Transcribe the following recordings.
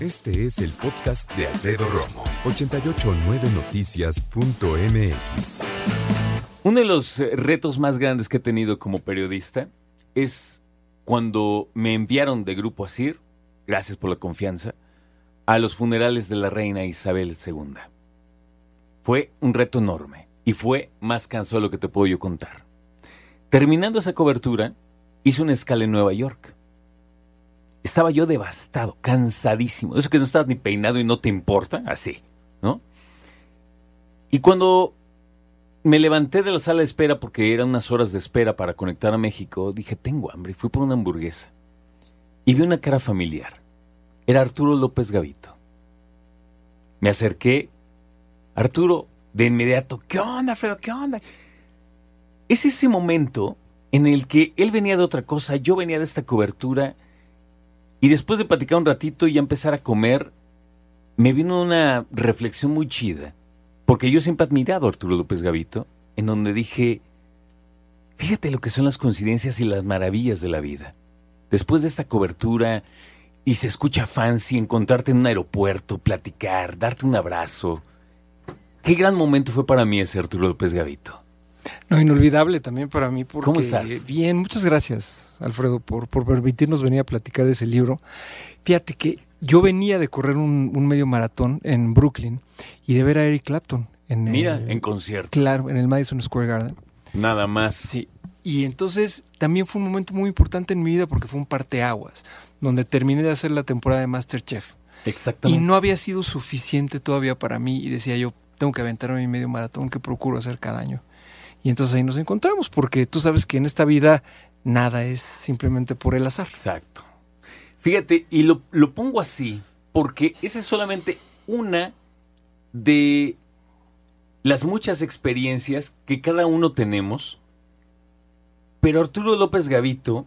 Este es el podcast de Alfredo Romo. 889noticias.mx. Uno de los eh, retos más grandes que he tenido como periodista es cuando me enviaron de Grupo Asir, gracias por la confianza, a los funerales de la reina Isabel II. Fue un reto enorme y fue más cansado lo que te puedo yo contar. Terminando esa cobertura, hice una escala en Nueva York. Estaba yo devastado, cansadísimo. Eso que no estás ni peinado y no te importa, así, ¿no? Y cuando me levanté de la sala de espera porque eran unas horas de espera para conectar a México, dije, tengo hambre, fui por una hamburguesa. Y vi una cara familiar. Era Arturo López Gavito. Me acerqué. Arturo, de inmediato, ¿qué onda, Alfredo? ¿Qué onda? Es ese momento en el que él venía de otra cosa, yo venía de esta cobertura, y después de platicar un ratito y ya empezar a comer, me vino una reflexión muy chida, porque yo siempre he admirado a Arturo López Gavito, en donde dije, fíjate lo que son las coincidencias y las maravillas de la vida. Después de esta cobertura, y se escucha fancy encontrarte en un aeropuerto, platicar, darte un abrazo. Qué gran momento fue para mí ese Arturo López Gavito. No, inolvidable también para mí. Porque, ¿Cómo estás? Bien, muchas gracias, Alfredo, por, por permitirnos venir a platicar de ese libro. Fíjate que yo venía de correr un, un medio maratón en Brooklyn y de ver a Eric Clapton. En Mira, el- en concierto. Claro, en el Madison Square Garden. Nada más. Sí. Y entonces también fue un momento muy importante en mi vida porque fue un parteaguas, donde terminé de hacer la temporada de Masterchef. Y Exactamente. no había sido suficiente todavía para mí y decía yo, tengo que aventarme mi medio maratón que procuro hacer cada año. Y entonces ahí nos encontramos, porque tú sabes que en esta vida nada es simplemente por el azar. Exacto. Fíjate, y lo, lo pongo así, porque esa es solamente una de las muchas experiencias que cada uno tenemos. Pero Arturo López Gavito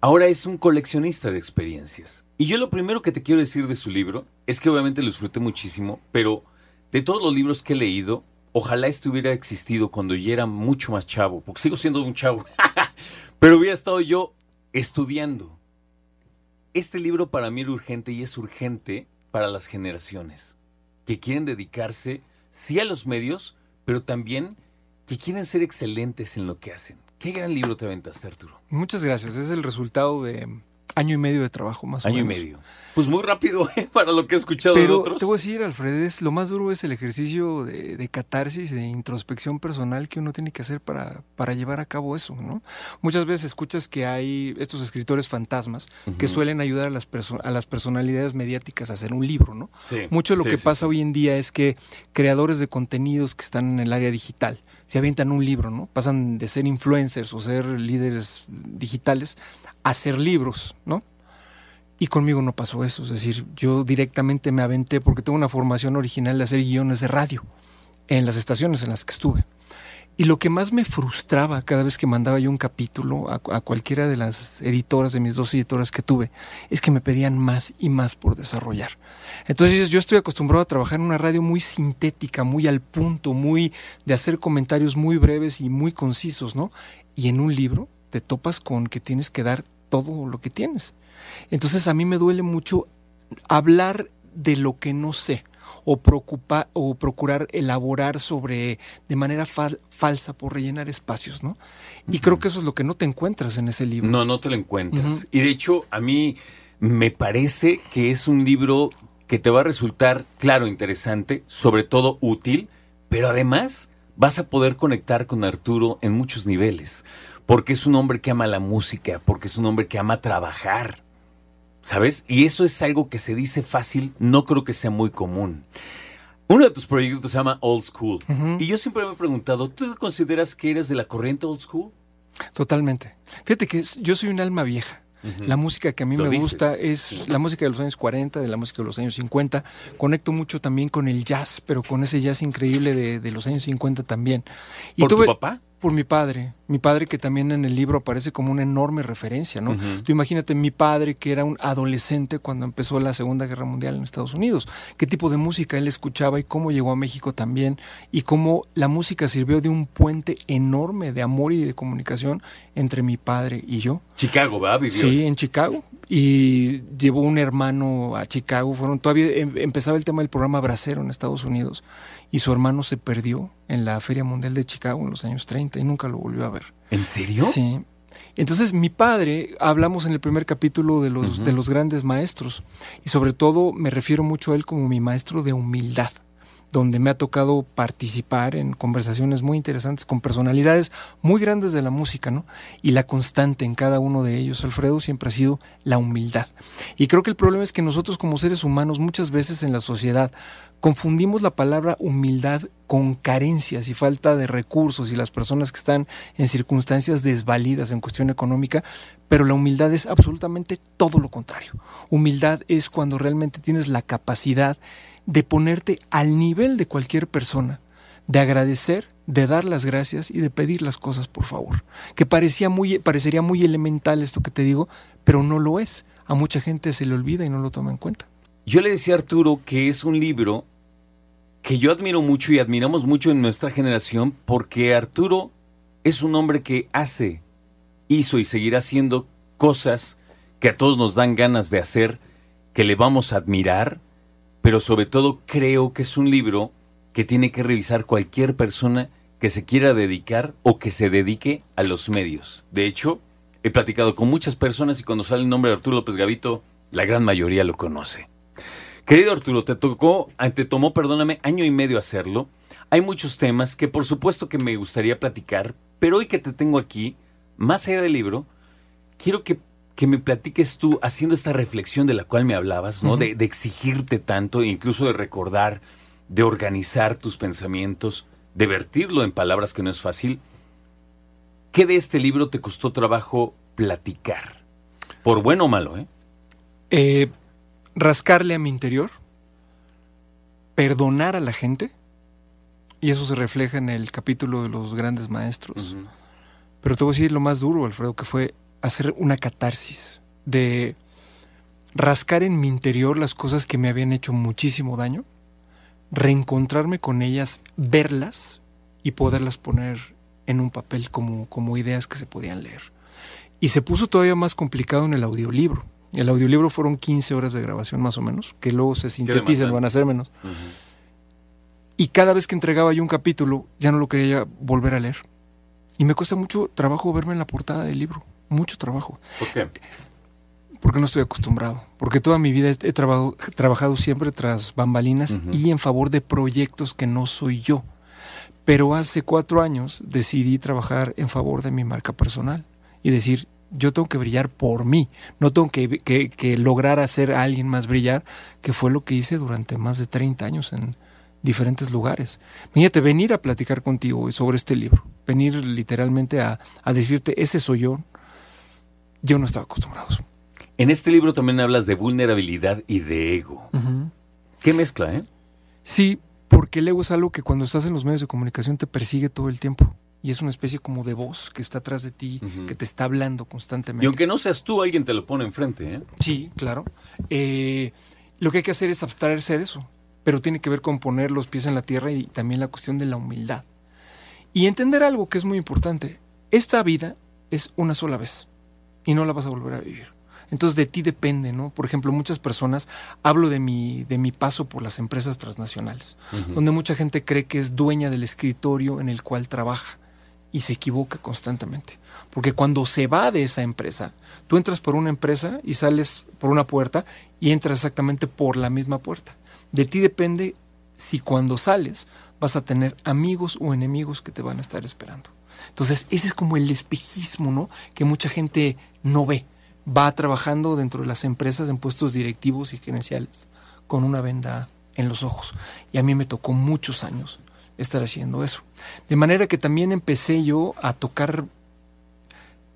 ahora es un coleccionista de experiencias. Y yo lo primero que te quiero decir de su libro es que obviamente lo disfruté muchísimo, pero de todos los libros que he leído, ojalá este hubiera existido cuando yo era mucho más chavo, porque sigo siendo un chavo, pero hubiera estado yo estudiando. Este libro para mí era urgente y es urgente para las generaciones que quieren dedicarse, sí a los medios, pero también que quieren ser excelentes en lo que hacen. Qué gran libro te aventaste, Arturo. Muchas gracias. Es el resultado de año y medio de trabajo más o Año y menos. medio. Pues muy rápido, ¿eh? Para lo que he escuchado de otros. te voy a decir, Alfred, es, lo más duro es el ejercicio de, de catarsis, de introspección personal que uno tiene que hacer para, para llevar a cabo eso, ¿no? Muchas veces escuchas que hay estos escritores fantasmas que suelen ayudar a las, a las personalidades mediáticas a hacer un libro, ¿no? Sí, Mucho de lo sí, que sí, pasa hoy en día es que creadores de contenidos que están en el área digital se avientan un libro, ¿no? Pasan de ser influencers o ser líderes digitales a ser libros, ¿no? Y conmigo no pasó eso, es decir, yo directamente me aventé porque tengo una formación original de hacer guiones de radio en las estaciones en las que estuve. Y lo que más me frustraba cada vez que mandaba yo un capítulo a, cualquiera de las editoras, de mis dos editoras que tuve, es que me pedían más y más por desarrollar. Entonces yo estoy acostumbrado a trabajar en una radio muy sintética, muy al punto, muy de hacer comentarios muy breves y muy concisos, ¿no? Y en un libro te topas con que tienes que dar todo lo que tienes. Entonces a mí me duele mucho hablar de lo que no sé o, preocupa, o procurar elaborar sobre de manera fal- falsa por rellenar espacios, ¿no? Y creo que eso es lo que no te encuentras en ese libro. No, no te lo encuentras. Y de hecho, a mí me parece que es un libro que te va a resultar, claro, interesante, sobre todo útil, pero además vas a poder conectar con Arturo en muchos niveles, porque es un hombre que ama la música, porque es un hombre que ama trabajar, ¿sabes? Y eso es algo que se dice fácil, no creo que sea muy común. Uno de tus proyectos se llama Old School. Y yo siempre me he preguntado, ¿tú consideras que eres de la corriente Old School? Totalmente. Fíjate que yo soy un alma vieja. La música que a mí Lo me dices. gusta es la música de los años 40, de la música de los años 50. Conecto mucho también con el jazz, pero con ese jazz increíble de, de los años 50 también. ¿Por tu papá? Por mi padre. Mi padre que también en el libro aparece como una enorme referencia, ¿no? Tú imagínate mi padre que era un adolescente cuando empezó la Segunda Guerra Mundial en Estados Unidos. ¿Qué tipo de música él escuchaba y cómo llegó a México también? Y cómo la música sirvió de un puente enorme de amor y de comunicación entre mi padre y yo. Chicago, ¿va? Vivió. Sí, en Chicago. Y llevó un hermano a Chicago. Fueron todavía em- empezaba el tema del programa Bracero en Estados Unidos. Y su hermano se perdió en la Feria Mundial de Chicago en los años 30 y nunca lo volvió a ver. ¿En serio? Sí. Entonces, mi padre, hablamos en el primer capítulo de los, de los grandes maestros. Y sobre todo me refiero mucho a él como mi maestro de humildad donde me ha tocado participar en conversaciones muy interesantes con personalidades muy grandes de la música, ¿no? Y la constante en cada uno de ellos, Alfredo, siempre ha sido la humildad. Y creo que el problema es que nosotros como seres humanos muchas veces en la sociedad confundimos la palabra humildad con carencias y falta de recursos y las personas que están en circunstancias desvalidas en cuestión económica, pero la humildad es absolutamente todo lo contrario. Humildad es cuando realmente tienes la capacidad de ponerte al nivel de cualquier persona, de agradecer, de dar las gracias y de pedir las cosas por favor. Que parecía muy, parecería muy elemental esto que te digo, pero no lo es. A mucha gente se le olvida y no lo toma en cuenta. Yo le decía a Arturo que es un libro que yo admiro mucho y admiramos mucho en nuestra generación porque Arturo es un hombre que hace, hizo y seguirá haciendo cosas que a todos nos dan ganas de hacer, que le vamos a admirar, pero sobre todo creo que es un libro que tiene que revisar cualquier persona que se quiera dedicar o que se dedique a los medios. De hecho, he platicado con muchas personas y cuando sale el nombre de Arturo López Gavito, la gran mayoría lo conoce. Querido Arturo, te tocó, ah, te tomó, perdóname, año y medio hacerlo. Hay muchos temas que por supuesto que me gustaría platicar, pero hoy que te tengo aquí, más allá del libro, quiero que, que me platiques tú haciendo esta reflexión de la cual me hablabas, ¿no? De, de exigirte tanto, e incluso de recordar, de organizar tus pensamientos, de vertirlo en palabras que no es fácil. ¿Qué de este libro te costó trabajo platicar? Por bueno o malo, ¿eh? Eh, rascarle a mi interior, perdonar a la gente, y eso se refleja en el capítulo de los grandes maestros. Pero te voy a decir lo más duro, Alfredo, que fue hacer una catarsis, de rascar en mi interior las cosas que me habían hecho muchísimo daño, reencontrarme con ellas, verlas y poderlas poner en un papel como, como ideas que se podían leer. Y se puso todavía más complicado en el audiolibro. El audiolibro fueron 15 horas de grabación más o menos, que luego se sintetizan, van a ser menos. Y cada vez que entregaba yo un capítulo, ya no lo quería volver a leer. Y me cuesta mucho trabajo verme en la portada del libro. Mucho trabajo. ¿Por qué? Porque no estoy acostumbrado. Porque toda mi vida he, he trabajado, trabajado siempre tras bambalinas y en favor de proyectos que no soy yo. Pero hace cuatro años decidí trabajar en favor de mi marca personal y decir, yo tengo que brillar por mí, no tengo que, que- que lograr hacer a alguien más brillar, que fue lo que hice durante más de 30 años en diferentes lugares. Fíjate, venir a platicar contigo sobre este libro, venir literalmente a, a decirte, ese soy yo, yo no estaba acostumbrado. a eso. En este libro también hablas de vulnerabilidad y de ego. ¿Qué mezcla, eh? Sí, porque el ego es algo que cuando estás en los medios de comunicación te persigue todo el tiempo. Y es una especie como de voz que está atrás de ti, que te está hablando constantemente. Y aunque no seas tú, alguien te lo pone enfrente, ¿eh? Sí, claro. Eh, lo que hay que hacer es abstraerse de eso, pero tiene que ver con poner los pies en la tierra y también la cuestión de la humildad. Y entender algo que es muy importante. Esta vida es una sola vez y no la vas a volver a vivir. Entonces de ti depende, ¿no? Por ejemplo, muchas personas, hablo de mi, de mi paso por las empresas transnacionales, donde mucha gente cree que es dueña del escritorio en el cual trabaja y se equivoca constantemente. Porque cuando se va de esa empresa, tú entras por una empresa y sales por una puerta y entras exactamente por la misma puerta. De ti depende si cuando sales vas a tener amigos o enemigos que te van a estar esperando. Entonces, ese es como el espejismo, ¿no? Que mucha gente no ve. Va trabajando dentro de las empresas en puestos directivos y gerenciales con una venda en los ojos. Y a mí me tocó muchos años estar haciendo eso. De manera que también empecé yo a tocar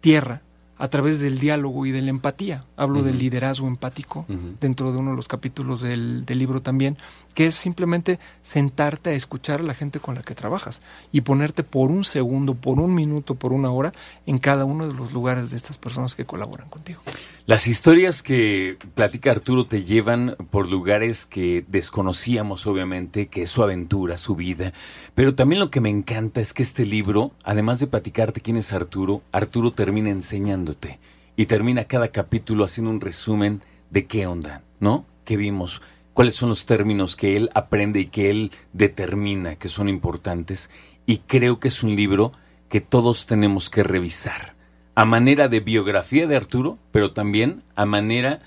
tierra a través del diálogo y de la empatía. Hablo del liderazgo empático dentro de uno de los capítulos del, del libro también, que es simplemente sentarte a escuchar a la gente con la que trabajas y ponerte por un segundo, por un minuto, por una hora en cada uno de los lugares de estas personas que colaboran contigo. Las historias que platica Arturo te llevan por lugares que desconocíamos, obviamente, que es su aventura, su vida. Pero también lo que me encanta es que este libro, además de platicarte quién es Arturo, Arturo termina enseñándote. Y termina cada capítulo haciendo un resumen de qué onda, ¿no? ¿Qué vimos? ¿Cuáles son los términos que él aprende y que él determina que son importantes? Y creo que es un libro que todos tenemos que revisar a manera de biografía de Arturo, pero también a manera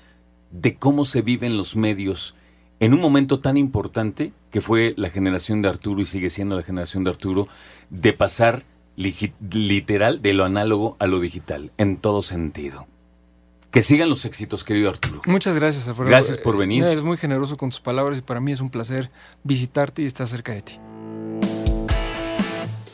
de cómo se viven los medios en un momento tan importante que fue la generación de Arturo y sigue siendo la generación de Arturo, de pasar literal de lo análogo a lo digital, en todo sentido. Que sigan los éxitos, querido Arturo. Muchas gracias, Alfredo. Gracias por venir. Eres muy generoso con tus palabras y para mí es un placer visitarte y estar cerca de ti.